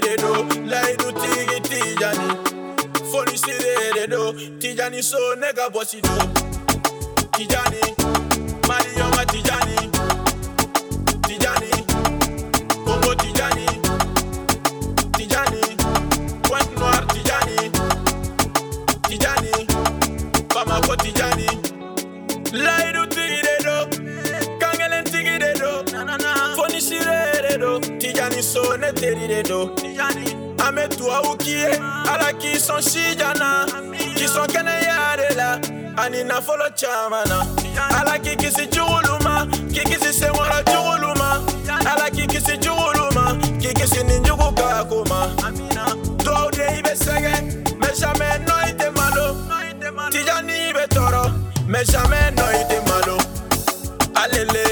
siredo, laidu tigi tijani. Foli siredo, tijani so nega bosi do. Tijani, Mario tijani. Tijani, Congo tijani. Tijani, Pointe Noire tijani. Tijani, Bamako tijani. kijani so ne teri neterire do ametua ukie ala kisonshijana kisonkene yarela ani nafolo camana ala kikisi juguluma kikisi senwara juguluma ala kikisi juguluma kikisi ni jugu kakuma. Dɔw de i be sɛgɛ mɛ jamɛ nɔ i tɛ malo. Tijani i be tɔɔrɔ mɛ jamɛ nɔ i tɛ malo. Alele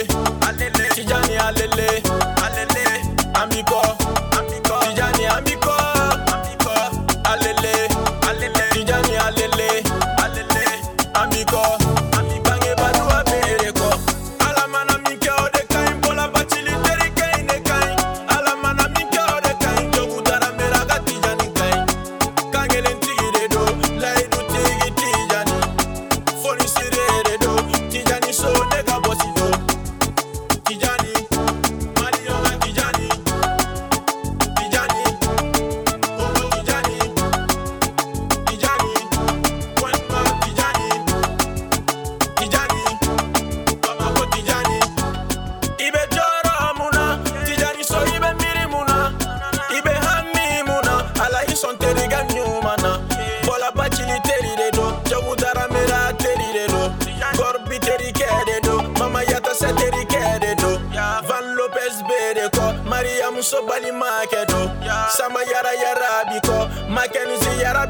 so bali market oh. Yeah. Sama yara yara biko, makenizi yara.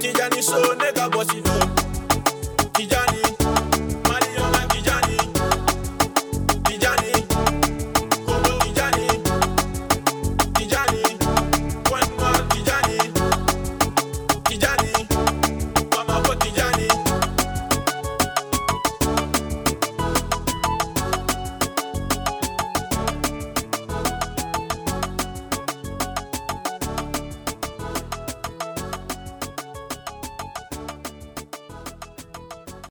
Tijani so